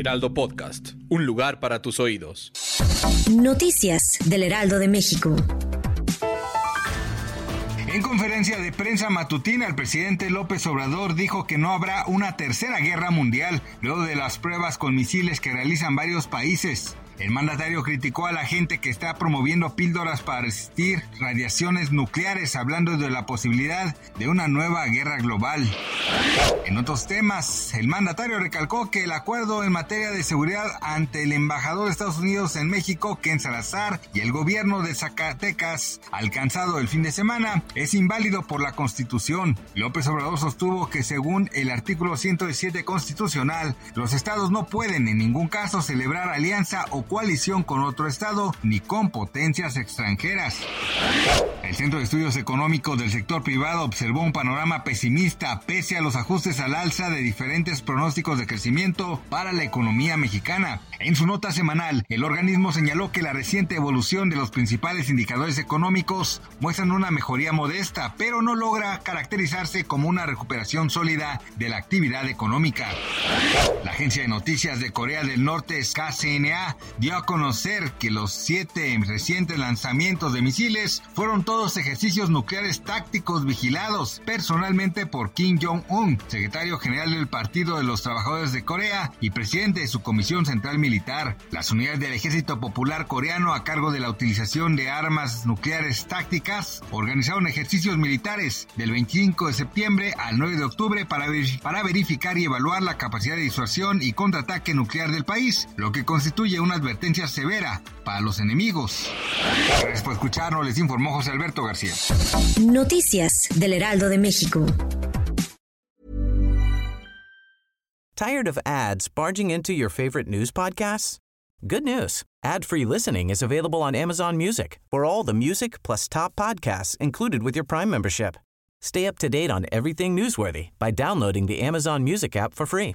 Heraldo Podcast, un lugar para tus oídos. Noticias del Heraldo de México. En conferencia de prensa matutina, el presidente López Obrador dijo que no habrá una tercera guerra mundial luego de las pruebas con misiles que realizan varios países. El mandatario criticó a la gente que está promoviendo píldoras para resistir radiaciones nucleares, hablando de la posibilidad de una nueva guerra global. En otros temas, el mandatario recalcó que el acuerdo en materia de seguridad ante el embajador de Estados Unidos en México, Ken Salazar, y el gobierno de Zacatecas, alcanzado el fin de semana, es inválido por la Constitución. López Obrador sostuvo que según el artículo 117 constitucional, los estados no pueden en ningún caso celebrar alianza o coalición con otro Estado ni con potencias extranjeras. El Centro de Estudios Económicos del sector privado observó un panorama pesimista pese a los ajustes al alza de diferentes pronósticos de crecimiento para la economía mexicana. En su nota semanal, el organismo señaló que la reciente evolución de los principales indicadores económicos muestran una mejoría modesta, pero no logra caracterizarse como una recuperación sólida de la actividad económica. Agencia de noticias de Corea del Norte, KCNA, dio a conocer que los siete recientes lanzamientos de misiles fueron todos ejercicios nucleares tácticos vigilados personalmente por Kim Jong-un, secretario general del Partido de los Trabajadores de Corea y presidente de su Comisión Central Militar. Las unidades del Ejército Popular Coreano a cargo de la utilización de armas nucleares tácticas organizaron ejercicios militares del 25 de septiembre al 9 de octubre para, para verificar y evaluar la capacidad de disuasión y contraataque nuclear del país, lo que constituye una advertencia severa para los enemigos. Gracias por escucharnos, les informó José Alberto García. Noticias del Heraldo de México. Tired of ads barging into your favorite news podcasts? Good news. Ad-free listening is available on Amazon Music for all the music plus top podcasts included with your Prime membership. Stay up to date on everything newsworthy by downloading the Amazon Music app for free